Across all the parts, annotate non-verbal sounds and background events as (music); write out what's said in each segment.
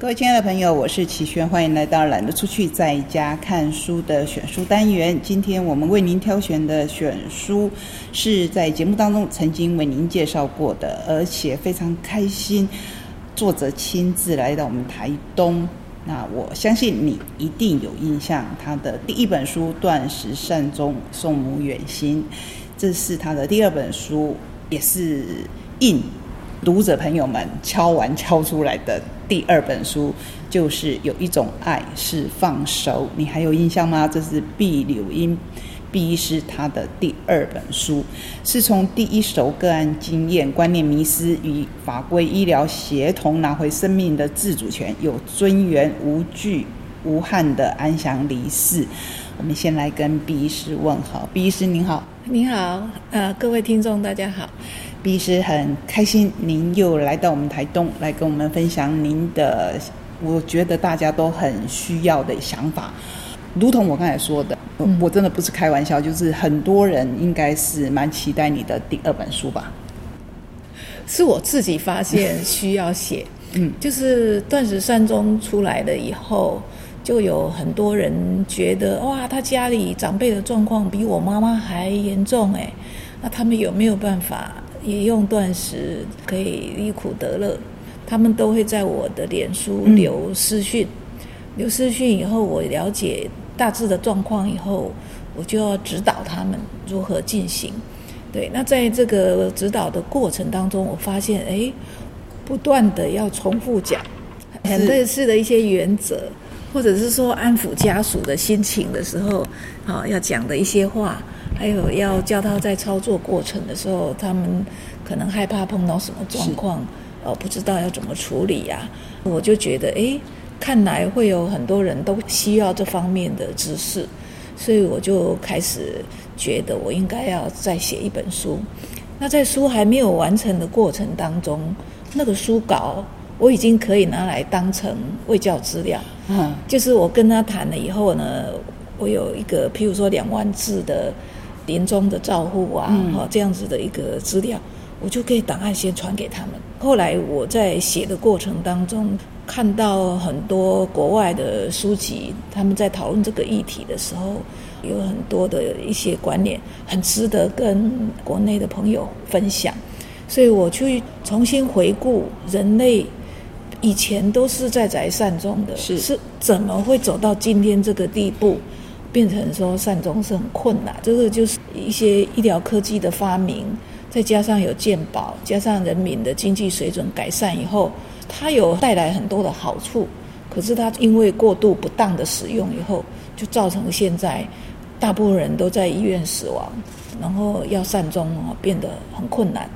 各位亲爱的朋友，我是齐轩，欢迎来到懒得出去在家看书的选书单元。今天我们为您挑选的选书是在节目当中曾经为您介绍过的，而且非常开心，作者亲自来到我们台东。那我相信你一定有印象，他的第一本书《断食善终，送母远行》，这是他的第二本书，也是应读者朋友们敲完敲出来的。第二本书就是有一种爱是放手，你还有印象吗？这是毕柳英毕医师他的第二本书，是从第一手个案经验、观念迷失与法规医疗协同拿回生命的自主权，有尊严、无惧、无憾的安详离世。我们先来跟毕医师问好，毕医师您好，您好，呃，各位听众大家好。毕医师很开心，您又来到我们台东来跟我们分享您的，我觉得大家都很需要的想法。如同我刚才说的，我真的不是开玩笑，就是很多人应该是蛮期待你的第二本书吧。是我自己发现需要写，嗯，就是断食善终出来了以后，就有很多人觉得哇，他家里长辈的状况比我妈妈还严重哎，那他们有没有办法？也用断食可以离苦得乐，他们都会在我的脸书留私讯，留私讯以后，我了解大致的状况以后，我就要指导他们如何进行。对，那在这个指导的过程当中，我发现，哎，不断的要重复讲很类似的一些原则，或者是说安抚家属的心情的时候，啊，要讲的一些话。还有要教他在操作过程的时候，他们可能害怕碰到什么状况，呃，不知道要怎么处理呀。我就觉得，哎，看来会有很多人都需要这方面的知识，所以我就开始觉得我应该要再写一本书。那在书还没有完成的过程当中，那个书稿我已经可以拿来当成卫教资料。嗯，就是我跟他谈了以后呢，我有一个譬如说两万字的。临终的照护啊，哈，这样子的一个资料，我就可以档案先传给他们。后来我在写的过程当中，看到很多国外的书籍，他们在讨论这个议题的时候，有很多的一些观念，很值得跟国内的朋友分享。所以我去重新回顾人类以前都是在宅善终的，是是怎么会走到今天这个地步？变成说善终是很困难，这个就是一些医疗科技的发明，再加上有健保，加上人民的经济水准改善以后，它有带来很多的好处。可是它因为过度不当的使用以后，就造成现在大部分人都在医院死亡，然后要善终哦变得很困难。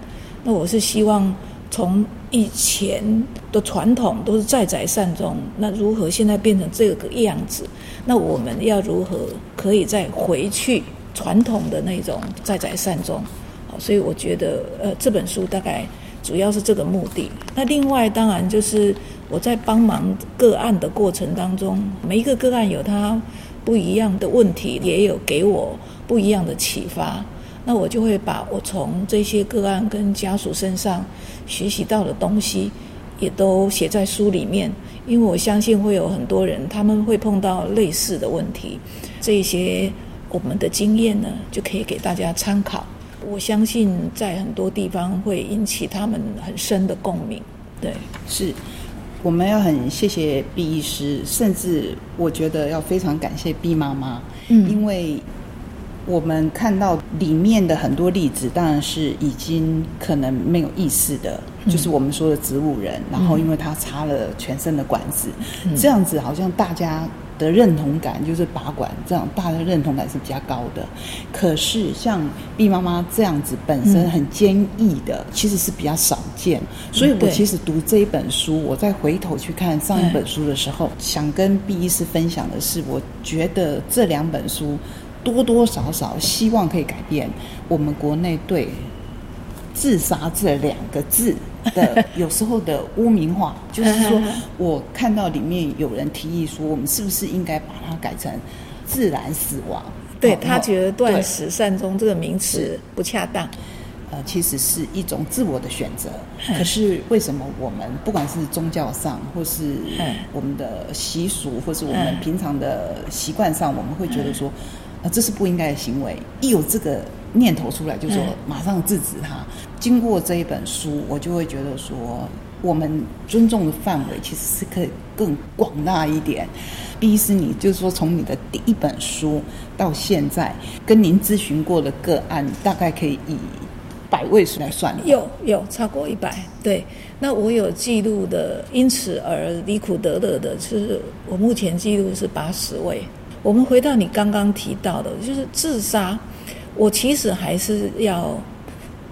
那我是希望。从以前的传统都是在宅善终，那如何现在变成这个样子？那我们要如何可以再回去传统的那种在宅善终？好，所以我觉得，呃，这本书大概主要是这个目的。那另外当然就是我在帮忙个案的过程当中，每一个个案有他不一样的问题，也有给我不一样的启发。那我就会把我从这些个案跟家属身上学习到的东西，也都写在书里面，因为我相信会有很多人他们会碰到类似的问题，这些我们的经验呢就可以给大家参考。我相信在很多地方会引起他们很深的共鸣。对，是，我们要很谢谢毕医师，甚至我觉得要非常感谢毕妈妈，嗯，因为。我们看到里面的很多例子，当然是已经可能没有意识的，就是我们说的植物人。然后，因为他插了全身的管子，这样子好像大家的认同感就是拔管，这样大家认同感是比较高的。可是像毕妈妈这样子本身很坚毅的，其实是比较少见。所以我其实读这一本书，我再回头去看上一本书的时候，想跟毕医师分享的是，我觉得这两本书。多多少少希望可以改变我们国内对自杀这两个字的有时候的污名化，(laughs) 就是说我看到里面有人提议说，我们是不是应该把它改成自然死亡？对他觉得“断食善终”这个名词不恰当。呃，其实是一种自我的选择。可是为什么我们不管是宗教上，或是我们的习俗，或是我们平常的习惯上，我们会觉得说，呃，这是不应该的行为。一有这个念头出来，就说马上制止他。经过这一本书，我就会觉得说，我们尊重的范围其实是可以更广大一点。第一是你就是说，从你的第一本书到现在，跟您咨询过的个案，大概可以以百位数来算。有有超过一百，对。那我有记录的，因此而离苦得乐的，是我目前记录是八十位。我们回到你刚刚提到的，就是自杀，我其实还是要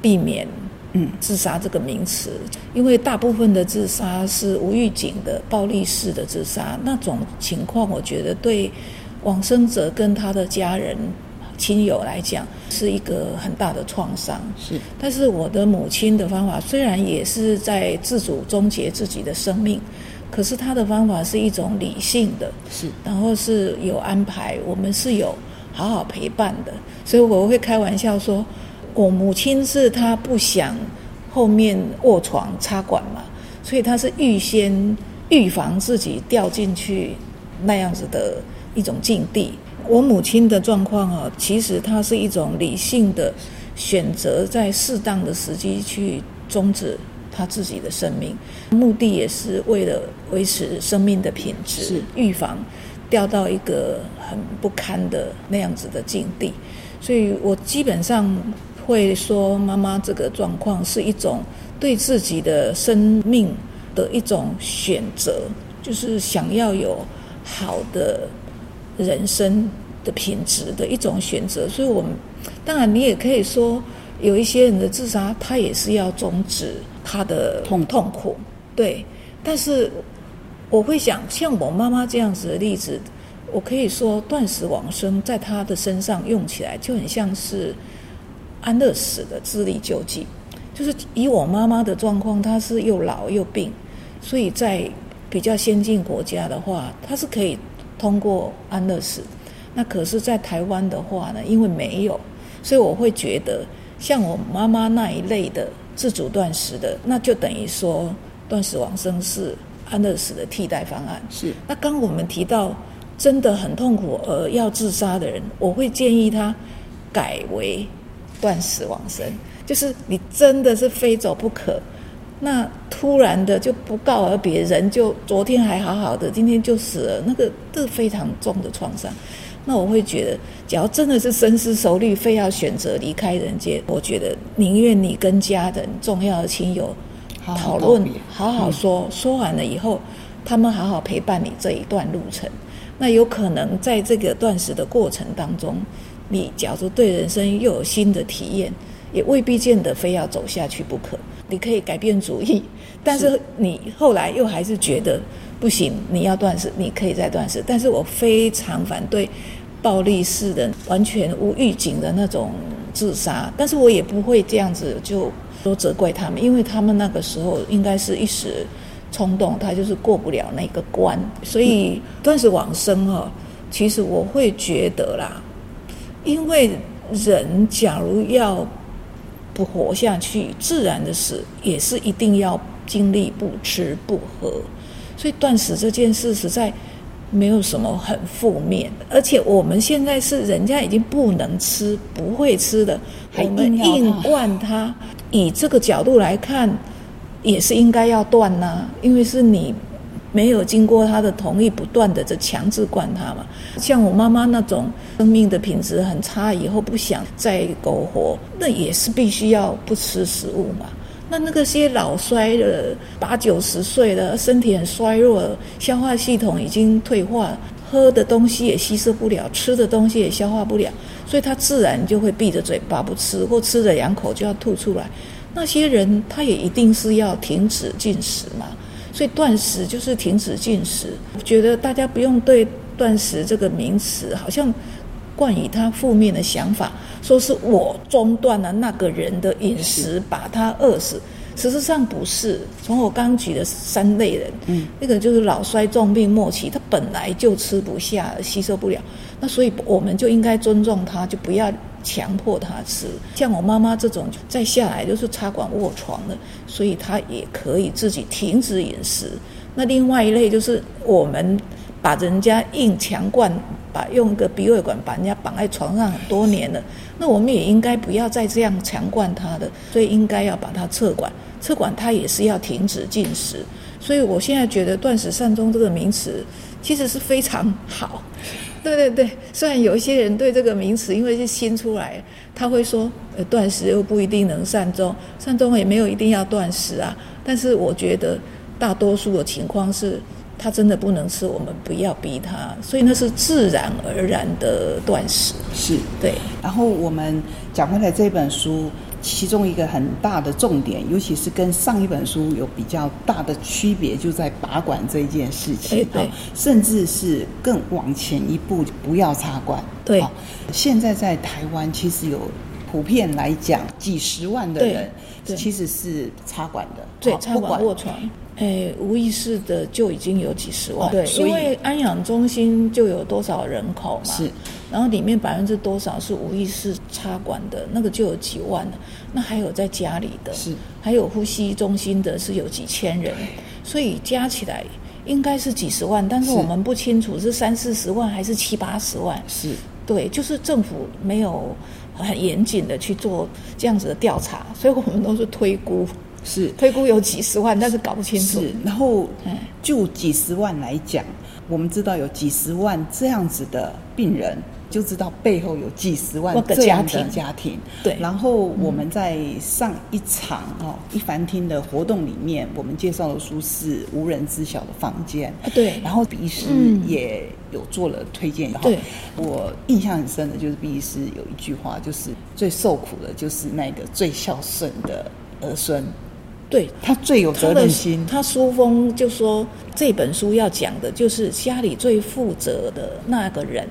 避免。嗯，自杀这个名词，因为大部分的自杀是无预警的、暴力式的自杀，那种情况，我觉得对往生者跟他的家人、亲友来讲是一个很大的创伤。是，但是我的母亲的方法虽然也是在自主终结自己的生命，可是他的方法是一种理性的，是，然后是有安排，我们是有好好陪伴的，所以我会开玩笑说。我母亲是她不想后面卧床插管嘛，所以她是预先预防自己掉进去那样子的一种境地。我母亲的状况啊，其实她是一种理性的选择，在适当的时机去终止她自己的生命，目的也是为了维持生命的品质，预防掉到一个很不堪的那样子的境地。所以我基本上。会说妈妈这个状况是一种对自己的生命的一种选择，就是想要有好的人生的品质的一种选择。所以，我们当然你也可以说，有一些人的自杀，他也是要终止他的痛痛苦。对，但是我会想，像我妈妈这样子的例子，我可以说断食往生，在她的身上用起来就很像是。安乐死的智力救济，就是以我妈妈的状况，她是又老又病，所以在比较先进国家的话，她是可以通过安乐死。那可是，在台湾的话呢，因为没有，所以我会觉得，像我妈妈那一类的自主断食的，那就等于说断食往生是安乐死的替代方案。是。那刚我们提到真的很痛苦而要自杀的人，我会建议他改为。断食往生，就是你真的是非走不可，那突然的就不告而别，人就昨天还好好的，今天就死了，那个这非常重的创伤。那我会觉得，只要真的是深思熟虑，非要选择离开人间，我觉得宁愿你跟家人、重要的亲友讨论，好好说，说完了以后，他们好好陪伴你这一段路程。那有可能在这个断食的过程当中。你假如对人生又有新的体验，也未必见得非要走下去不可。你可以改变主意，但是你后来又还是觉得不行，你要断食，你可以再断食。但是我非常反对暴力式的、完全无预警的那种自杀。但是我也不会这样子就都责怪他们，因为他们那个时候应该是一时冲动，他就是过不了那个关。所以断食往生哦，其实我会觉得啦。因为人假如要不活下去，自然的死也是一定要经历不吃不喝，所以断食这件事实在没有什么很负面。而且我们现在是人家已经不能吃、不会吃的，我们硬灌他，以这个角度来看，也是应该要断呐，因为是你。没有经过他的同意，不断的在强制灌他嘛。像我妈妈那种生命的品质很差，以后不想再苟活，那也是必须要不吃食物嘛。那那个些老衰的八九十岁的，身体很衰弱，消化系统已经退化，喝的东西也吸收不了，吃的东西也消化不了，所以他自然就会闭着嘴巴不吃，或吃了两口就要吐出来。那些人他也一定是要停止进食嘛。所以断食就是停止进食，我觉得大家不用对断食这个名词好像冠以他负面的想法，说是我中断了那个人的饮食，把他饿死。事实上不是，从我刚举的三类人，嗯，那个就是老衰重病末期，他本来就吃不下，吸收不了，那所以我们就应该尊重他，就不要强迫他吃。像我妈妈这种再下来就是插管卧床的，所以她也可以自己停止饮食。那另外一类就是我们把人家硬强灌，把用个鼻胃管把人家绑在床上很多年了，(laughs) 那我们也应该不要再这样强灌他的，所以应该要把它撤管。撤管他也是要停止进食。所以我现在觉得断食善终这个名词其实是非常好。对对对，虽然有一些人对这个名词因为是新出来，他会说呃断食又不一定能善终，善终也没有一定要断食啊。但是我觉得。大多数的情况是，他真的不能吃，我们不要逼他，所以那是自然而然的断食。是对。然后我们讲回来这本书，其中一个很大的重点，尤其是跟上一本书有比较大的区别，就在拔管这件事情。对。甚至是更往前一步，不要插管。对。现在在台湾，其实有普遍来讲，几十万的人其实是插管的。对，插管卧床。哎，无意识的就已经有几十万，对，因为安养中心就有多少人口嘛，是，然后里面百分之多少是无意识插管的，那个就有几万了，那还有在家里的，是，还有呼吸中心的是有几千人，所以加起来应该是几十万，但是我们不清楚是三四十万还是七八十万，是。对，就是政府没有很严谨的去做这样子的调查，所以我们都是推估。是推估有几十万，但是搞不清楚。是，然后就几十万来讲，我们知道有几十万这样子的病人，就知道背后有几十万这样的家庭。对。然后我们在上一场哦一凡厅的活动里面，我们介绍的书是《无人知晓的房间》。对。然后医师也有做了推荐。对。我印象很深的就是毕师有一句话，就是最受苦的就是那个最孝顺的儿孙。对他最有责任心。他书封就说这本书要讲的就是家里最负责的那个人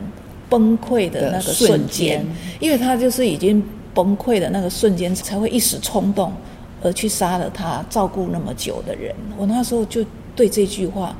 崩溃的那个瞬间，因为他就是已经崩溃的那个瞬间才会一时冲动而去杀了他照顾那么久的人。我那时候就对这句话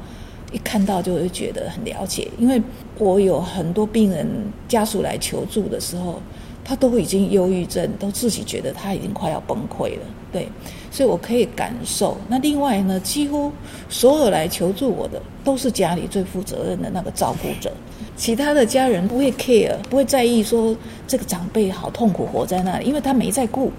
一看到就会觉得很了解，因为我有很多病人家属来求助的时候。他都已经忧郁症，都自己觉得他已经快要崩溃了，对，所以我可以感受。那另外呢，几乎所有来求助我的，都是家里最负责任的那个照顾者，其他的家人不会 care，不会在意说这个长辈好痛苦活在那里，因为他没在顾，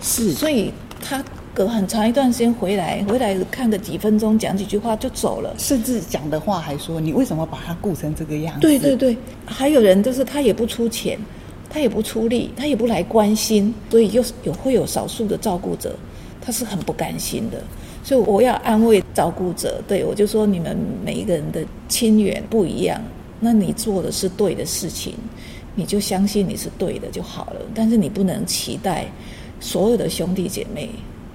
是，所以他隔很长一段时间回来，回来看个几分钟，讲几句话就走了，甚至讲的话还说你为什么把他顾成这个样子？对对对，还有人就是他也不出钱。他也不出力，他也不来关心，所以就有会有少数的照顾者，他是很不甘心的。所以我要安慰照顾者，对我就说你们每一个人的亲缘不一样，那你做的是对的事情，你就相信你是对的就好了。但是你不能期待所有的兄弟姐妹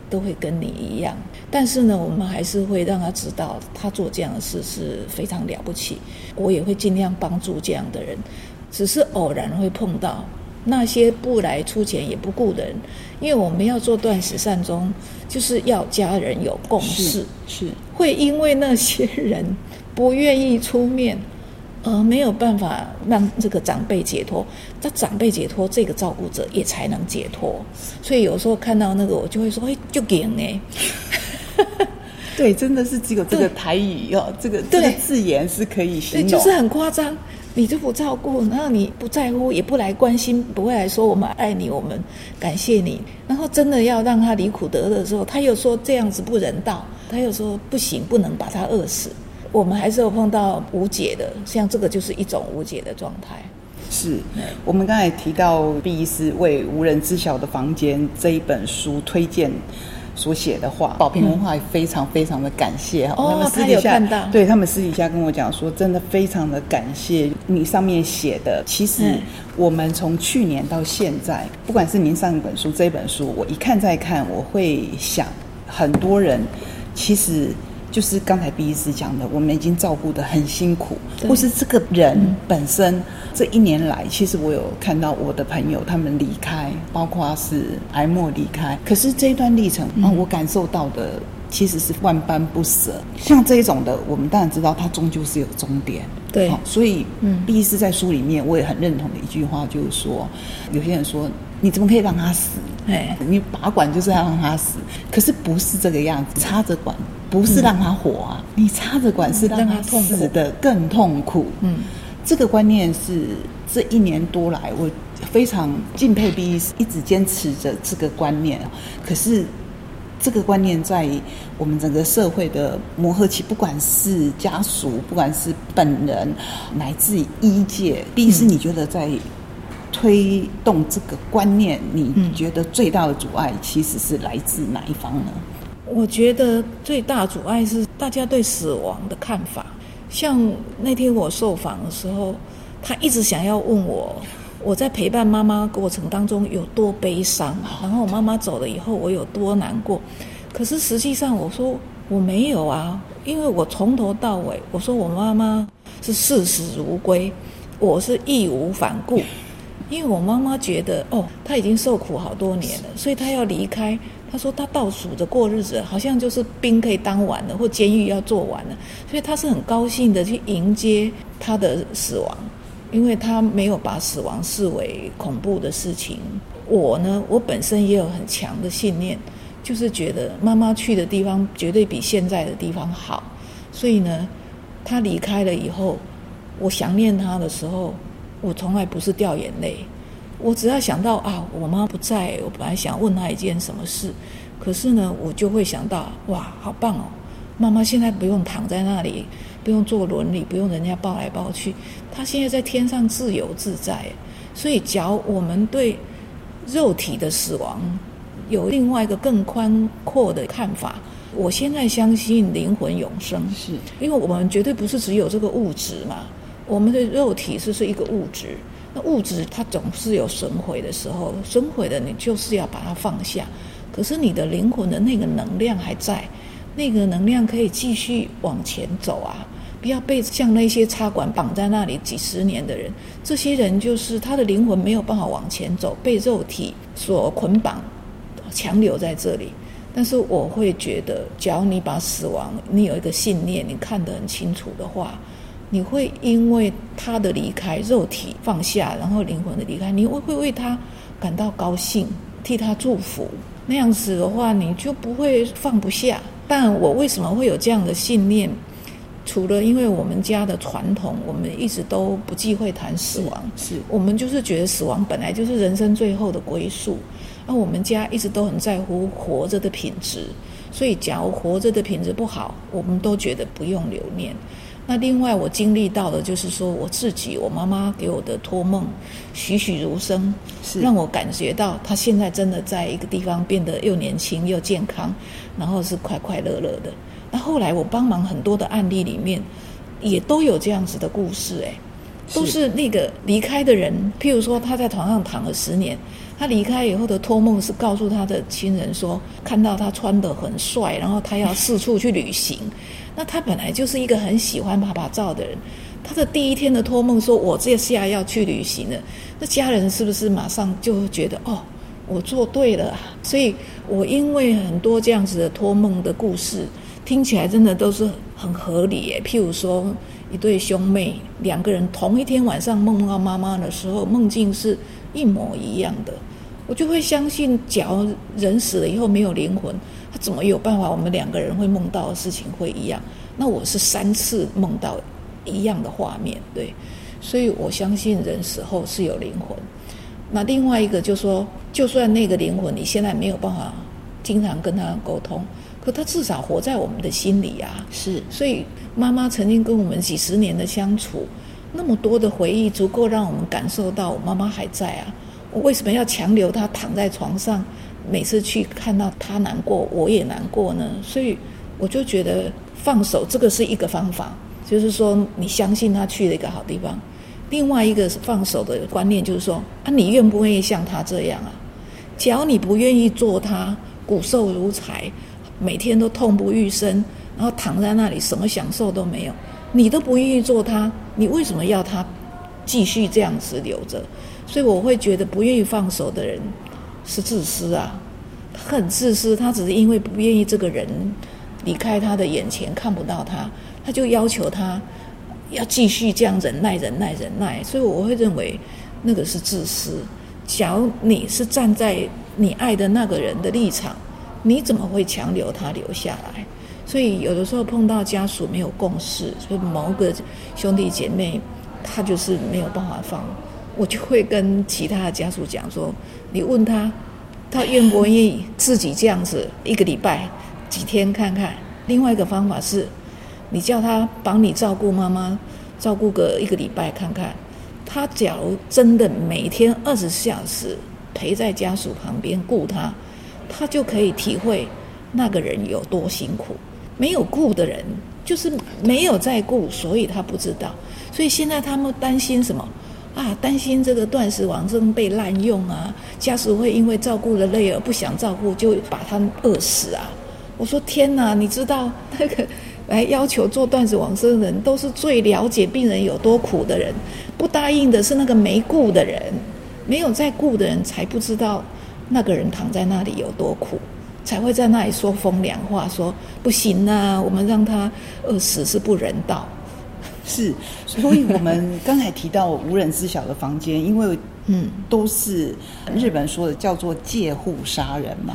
都会跟你一样。但是呢，我们还是会让他知道，他做这样的事是非常了不起。我也会尽量帮助这样的人。只是偶然会碰到那些不来出钱也不顾的人，因为我们要做断食善终，就是要家人有共识，是会因为那些人不愿意出面，而没有办法让这个长辈解脱。那长辈解脱，这个照顾者也才能解脱。所以有时候看到那个，我就会说：“哎，就给哎。”对，真的是只有这个台语哦，这个这个字眼是可以形容，就是很夸张。你就不照顾，然后你不在乎，也不来关心，不会来说我们爱你，我们感谢你。然后真的要让他离苦得乐的时候，他又说这样子不人道，他又说不行，不能把他饿死。我们还是有碰到无解的，像这个就是一种无解的状态。是我们刚才提到毕医师为无人知晓的房间这一本书推荐。所写的话，宝平文化也非常非常的感谢哈。哦，他有看到，对他们私底下跟我讲说，真的非常的感谢你上面写的。其实我们从去年到现在，不管是您上一本书这本书，我一看再看，我会想，很多人其实。就是刚才毕医师讲的，我们已经照顾的很辛苦，或是这个人本身这一年来，其实我有看到我的朋友他们离开，包括是癌末离开，可是这一段历程啊，我感受到的其实是万般不舍。像这一种的，我们当然知道它终究是有终点。对好所以，嗯嗯，毕医师在书里面我也很认同的一句话，就是说，有些人说你怎么可以让他死？哎，你拔管就是要让他死，可是不是这个样子，插着管不是让他活啊，你插着管是让他死的更痛苦。嗯，这个观念是这一年多来我非常敬佩 B 医师，一直坚持着这个观念。可是这个观念在我们整个社会的磨合期，不管是家属，不管是本人，乃至于医界，毕医师，你觉得在推动这个观念，你觉得最大的阻碍其实是来自哪一方呢？我觉得最大阻碍是大家对死亡的看法。像那天我受访的时候，他一直想要问我，我在陪伴妈妈过程当中有多悲伤，然后我妈妈走了以后我有多难过。可是实际上我说我没有啊，因为我从头到尾我说我妈妈是视死如归，我是义无反顾。因为我妈妈觉得，哦，她已经受苦好多年了，所以她要离开。她说她倒数着过日子，好像就是兵可以当完了，或监狱要做完了，所以她是很高兴的去迎接她的死亡，因为她没有把死亡视为恐怖的事情。我呢，我本身也有很强的信念，就是觉得妈妈去的地方绝对比现在的地方好，所以呢，她离开了以后，我想念她的时候。我从来不是掉眼泪，我只要想到啊，我妈不在，我本来想问她一件什么事，可是呢，我就会想到哇，好棒哦，妈妈现在不用躺在那里，不用坐轮椅，不用人家抱来抱去，她现在在天上自由自在。所以，假如我们对肉体的死亡有另外一个更宽阔的看法，我现在相信灵魂永生，是因为我们绝对不是只有这个物质嘛。我们的肉体是是一个物质，那物质它总是有损毁的时候，损毁的你就是要把它放下。可是你的灵魂的那个能量还在，那个能量可以继续往前走啊！不要被像那些插管绑在那里几十年的人，这些人就是他的灵魂没有办法往前走，被肉体所捆绑，强留在这里。但是我会觉得，只要你把死亡，你有一个信念，你看得很清楚的话。你会因为他的离开，肉体放下，然后灵魂的离开，你会会为他感到高兴，替他祝福。那样子的话，你就不会放不下。但我为什么会有这样的信念？除了因为我们家的传统，我们一直都不忌讳谈死亡，是我们就是觉得死亡本来就是人生最后的归宿。那我们家一直都很在乎活着的品质，所以假如活着的品质不好，我们都觉得不用留念。那另外，我经历到的就是说，我自己，我妈妈给我的托梦，栩栩如生，是让我感觉到她现在真的在一个地方变得又年轻又健康，然后是快快乐乐的。那后来我帮忙很多的案例里面，也都有这样子的故事，哎，都是那个离开的人，譬如说他在床上躺了十年，他离开以后的托梦是告诉他的亲人说，看到他穿得很帅，然后他要四处去旅行。(laughs) 那他本来就是一个很喜欢爸爸照的人，他的第一天的托梦说：“我这下要去旅行了。”那家人是不是马上就觉得：“哦，我做对了！”所以，我因为很多这样子的托梦的故事，听起来真的都是很合理耶。譬如说，一对兄妹两个人同一天晚上梦到妈妈的时候，梦境是一模一样的，我就会相信，假如人死了以后没有灵魂。他怎么有办法？我们两个人会梦到的事情会一样？那我是三次梦到一样的画面，对，所以我相信人死后是有灵魂。那另外一个就说，就算那个灵魂你现在没有办法经常跟他沟通，可他至少活在我们的心里啊。是，所以妈妈曾经跟我们几十年的相处，那么多的回忆，足够让我们感受到我妈妈还在啊。我为什么要强留她躺在床上？每次去看到她难过，我也难过呢，所以我就觉得放手这个是一个方法，就是说你相信她去了一个好地方。另外一个放手的观念就是说啊，你愿不愿意像她这样啊？只要你不愿意做她骨瘦如柴，每天都痛不欲生，然后躺在那里什么享受都没有，你都不愿意做他，你为什么要他继续这样子留着？所以我会觉得不愿意放手的人。是自私啊，他很自私，他只是因为不愿意这个人离开他的眼前，看不到他，他就要求他要继续这样忍耐、忍耐、忍耐。所以我会认为那个是自私。假如你是站在你爱的那个人的立场，你怎么会强留他留下来？所以有的时候碰到家属没有共识，所以某个兄弟姐妹他就是没有办法放，我就会跟其他的家属讲说：你问他，他愿不愿意自己这样子一个礼拜、几天看看？另外一个方法是，你叫他帮你照顾妈妈，照顾个一个礼拜看看。他假如真的每天二十四小时陪在家属旁边顾他，他就可以体会那个人有多辛苦。没有顾的人，就是没有在顾，所以他不知道。所以现在他们担心什么啊？担心这个断食王生被滥用啊，家属会因为照顾的累而不想照顾，就把他饿死啊！我说天哪，你知道那个来要求做断食王生的人，都是最了解病人有多苦的人。不答应的是那个没顾的人，没有在顾的人才不知道那个人躺在那里有多苦。才会在那里说风凉话，说不行啊，我们让他饿死是不人道。(laughs) 是，所以我们刚才提到无人知晓的房间，因为 (laughs) 嗯，都是日本说的叫做借户杀人嘛。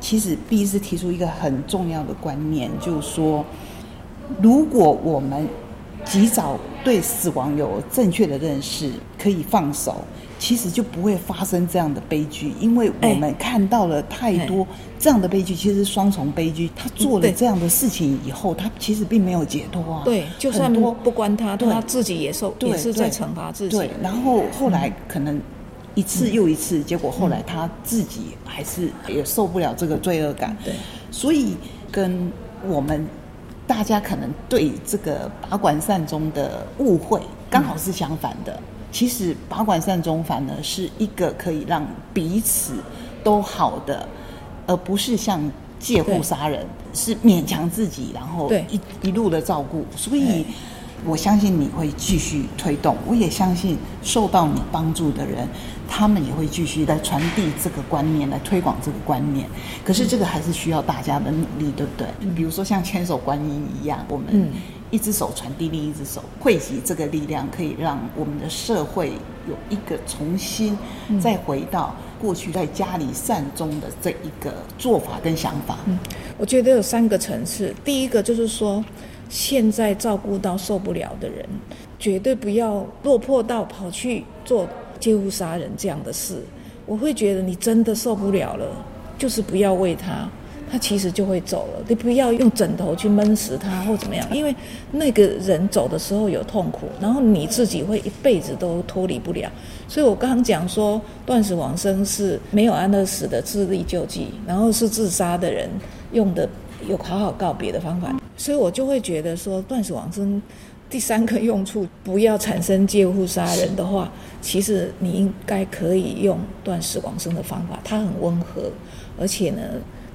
其实毕是提出一个很重要的观念，就是说，如果我们及早对死亡有正确的认识，可以放手。其实就不会发生这样的悲剧，因为我们看到了太多这样的悲剧，其实是双重悲剧。他做了这样的事情以后，他其实并没有解脱啊。对，就算不关他，他自己也受，也是在惩罚自己。对，然后后来可能一次又一次，结果后来他自己还是也受不了这个罪恶感。对，所以跟我们大家可能对这个拔管善终的误会，刚好是相反的。其实拔管善终反而是一个可以让彼此都好的，而不是像借故杀人，是勉强自己，然后一一路的照顾。所以，我相信你会继续推动，我也相信受到你帮助的人，他们也会继续来传递这个观念，来推广这个观念。可是，这个还是需要大家的努力，对不对？比如说像千手观音一样，我们。一只手传递另一只手，汇集这个力量，可以让我们的社会有一个重新再回到过去在家里善终的这一个做法跟想法。嗯，我觉得有三个层次。第一个就是说，现在照顾到受不了的人，绝对不要落魄到跑去做借户杀人这样的事。我会觉得你真的受不了了，就是不要为他。他其实就会走了，你不要用枕头去闷死他或怎么样，因为那个人走的时候有痛苦，然后你自己会一辈子都脱离不了。所以我刚刚讲说，断食往生是没有安乐死的自力救济，然后是自杀的人用的有好好告别的方法，所以我就会觉得说，断食往生第三个用处不要产生借户杀人的话，其实你应该可以用断食往生的方法，它很温和，而且呢。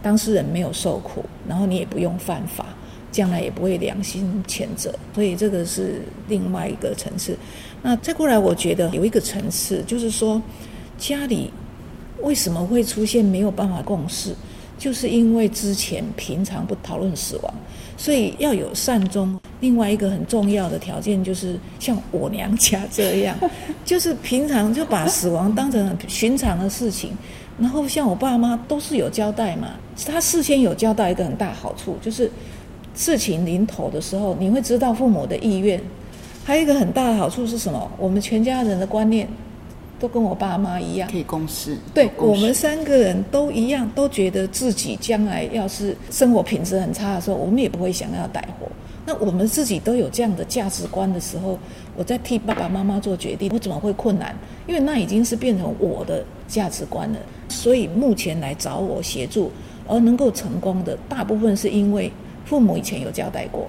当事人没有受苦，然后你也不用犯法，将来也不会良心谴责，所以这个是另外一个层次。那再过来，我觉得有一个层次，就是说家里为什么会出现没有办法共事，就是因为之前平常不讨论死亡，所以要有善终。另外一个很重要的条件就是像我娘家这样，就是平常就把死亡当成很寻常的事情。然后像我爸妈都是有交代嘛，他事先有交代一个很大好处，就是事情临头的时候，你会知道父母的意愿。还有一个很大的好处是什么？我们全家人的观念都跟我爸妈一样，可以共事。对我们三个人都一样，都觉得自己将来要是生活品质很差的时候，我们也不会想要带活。那我们自己都有这样的价值观的时候，我在替爸爸妈妈做决定，我怎么会困难？因为那已经是变成我的价值观了。所以目前来找我协助而能够成功的，大部分是因为父母以前有交代过，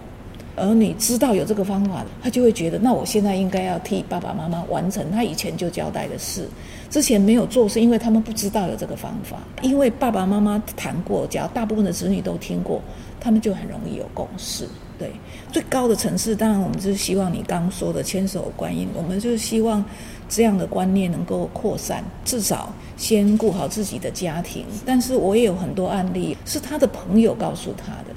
而你知道有这个方法，他就会觉得，那我现在应该要替爸爸妈妈完成他以前就交代的事。之前没有做，是因为他们不知道有这个方法。因为爸爸妈妈谈过，只要大部分的子女都听过，他们就很容易有共识。对，最高的层次，当然我们就是希望你刚说的千手观音，我们就是希望这样的观念能够扩散，至少先顾好自己的家庭。但是我也有很多案例是他的朋友告诉他的，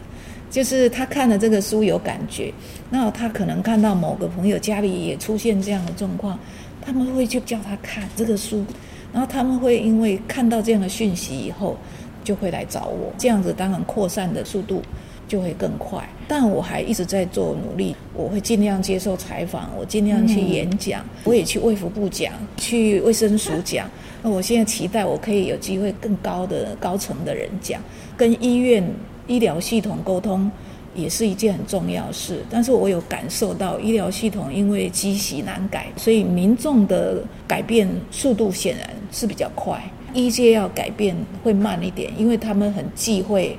就是他看了这个书有感觉，那他可能看到某个朋友家里也出现这样的状况，他们会去叫他看这个书，然后他们会因为看到这样的讯息以后，就会来找我，这样子当然扩散的速度就会更快。但我还一直在做努力，我会尽量接受采访，我尽量去演讲，我也去卫福部讲，去卫生署讲。那我现在期待我可以有机会更高的高层的人讲，跟医院。医疗系统沟通也是一件很重要事，但是我有感受到医疗系统因为积习难改，所以民众的改变速度显然是比较快。医界要改变会慢一点，因为他们很忌讳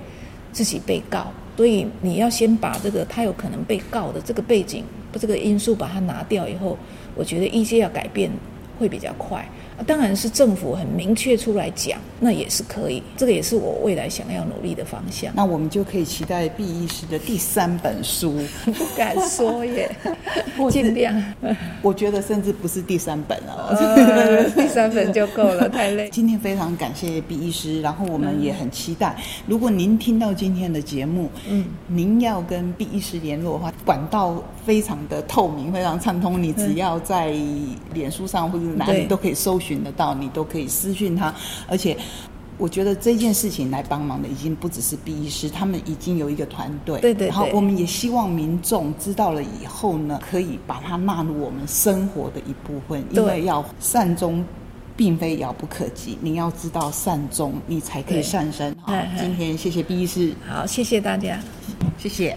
自己被告，所以你要先把这个他有可能被告的这个背景、这个因素把它拿掉以后，我觉得一些要改变会比较快。当然是政府很明确出来讲，那也是可以。这个也是我未来想要努力的方向。那我们就可以期待毕医师的第三本书。不敢说耶，(laughs) 尽量。我觉得甚至不是第三本了，第三本就够了，太累。(laughs) 今天非常感谢毕医师，然后我们也很期待，如果您听到今天的节目，嗯，您要跟毕医师联络的话，管道非常的透明，非常畅通，你只要在脸书上或者哪里都可以搜。寻得到你都可以私讯他，而且我觉得这件事情来帮忙的已经不只是 B 医师，他们已经有一个团队。对对。然后我们也希望民众知道了以后呢，可以把它纳入我们生活的一部分，因为要善终，并非遥不可及。你要知道善终，你才可以善生。好，今天谢谢 B 医师。好，谢谢大家，谢谢。